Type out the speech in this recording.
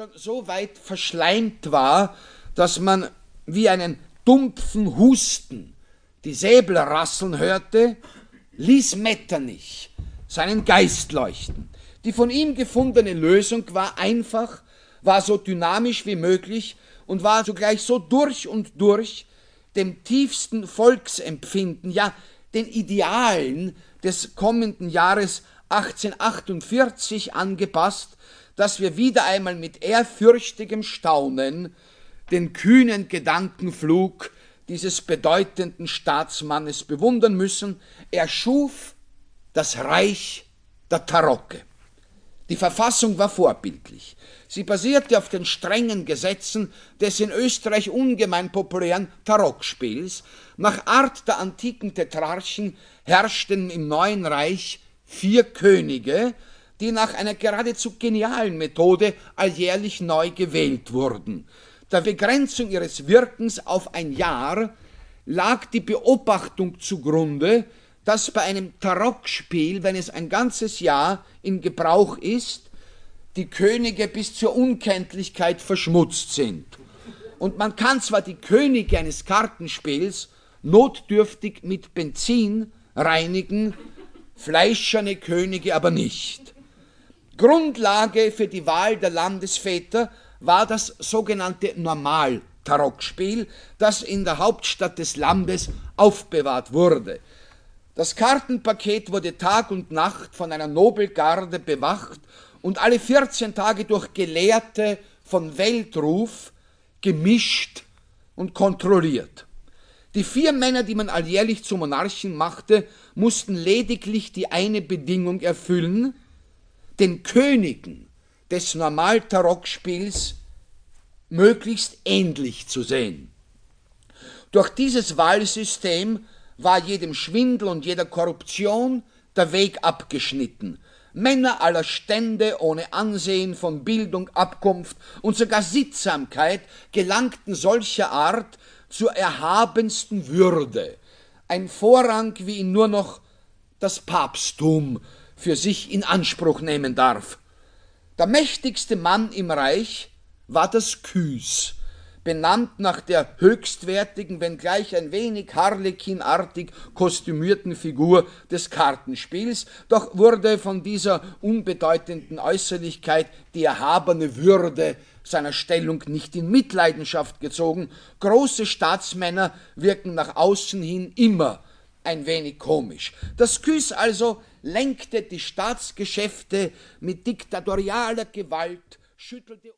schon so weit verschleimt war, dass man wie einen dumpfen Husten die Säbel rasseln hörte, ließ Metternich seinen Geist leuchten. Die von ihm gefundene Lösung war einfach, war so dynamisch wie möglich und war zugleich so durch und durch dem tiefsten Volksempfinden, ja den Idealen des kommenden Jahres 1848 angepasst, dass wir wieder einmal mit ehrfürchtigem Staunen den kühnen Gedankenflug dieses bedeutenden Staatsmannes bewundern müssen. Er schuf das Reich der Tarocke. Die Verfassung war vorbildlich. Sie basierte auf den strengen Gesetzen des in Österreich ungemein populären Tarockspiels. Nach Art der antiken Tetrarchen herrschten im Neuen Reich vier Könige, die nach einer geradezu genialen Methode alljährlich neu gewählt wurden. Der Begrenzung ihres Wirkens auf ein Jahr lag die Beobachtung zugrunde, dass bei einem Tarockspiel, wenn es ein ganzes Jahr in Gebrauch ist, die Könige bis zur Unkenntlichkeit verschmutzt sind. Und man kann zwar die Könige eines Kartenspiels notdürftig mit Benzin reinigen, fleischerne Könige aber nicht. Grundlage für die Wahl der Landesväter war das sogenannte Normal-Tarockspiel, das in der Hauptstadt des Landes aufbewahrt wurde. Das Kartenpaket wurde Tag und Nacht von einer Nobelgarde bewacht und alle 14 Tage durch Gelehrte von Weltruf gemischt und kontrolliert. Die vier Männer, die man alljährlich zu Monarchen machte, mussten lediglich die eine Bedingung erfüllen, den Königen des Normaltarockspiels möglichst ähnlich zu sehen. Durch dieses Wahlsystem war jedem Schwindel und jeder Korruption der Weg abgeschnitten. Männer aller Stände ohne Ansehen von Bildung, Abkunft und sogar Sittsamkeit gelangten solcher Art zur erhabensten Würde, ein Vorrang, wie ihn nur noch das Papsttum für sich in Anspruch nehmen darf. Der mächtigste Mann im Reich war das Küs, benannt nach der höchstwertigen, wenngleich ein wenig harlekinartig kostümierten Figur des Kartenspiels, doch wurde von dieser unbedeutenden Äußerlichkeit die erhabene Würde seiner Stellung nicht in Mitleidenschaft gezogen. Große Staatsmänner wirken nach außen hin immer ein wenig komisch. Das Küs also lenkte die Staatsgeschäfte mit diktatorialer Gewalt, schüttelte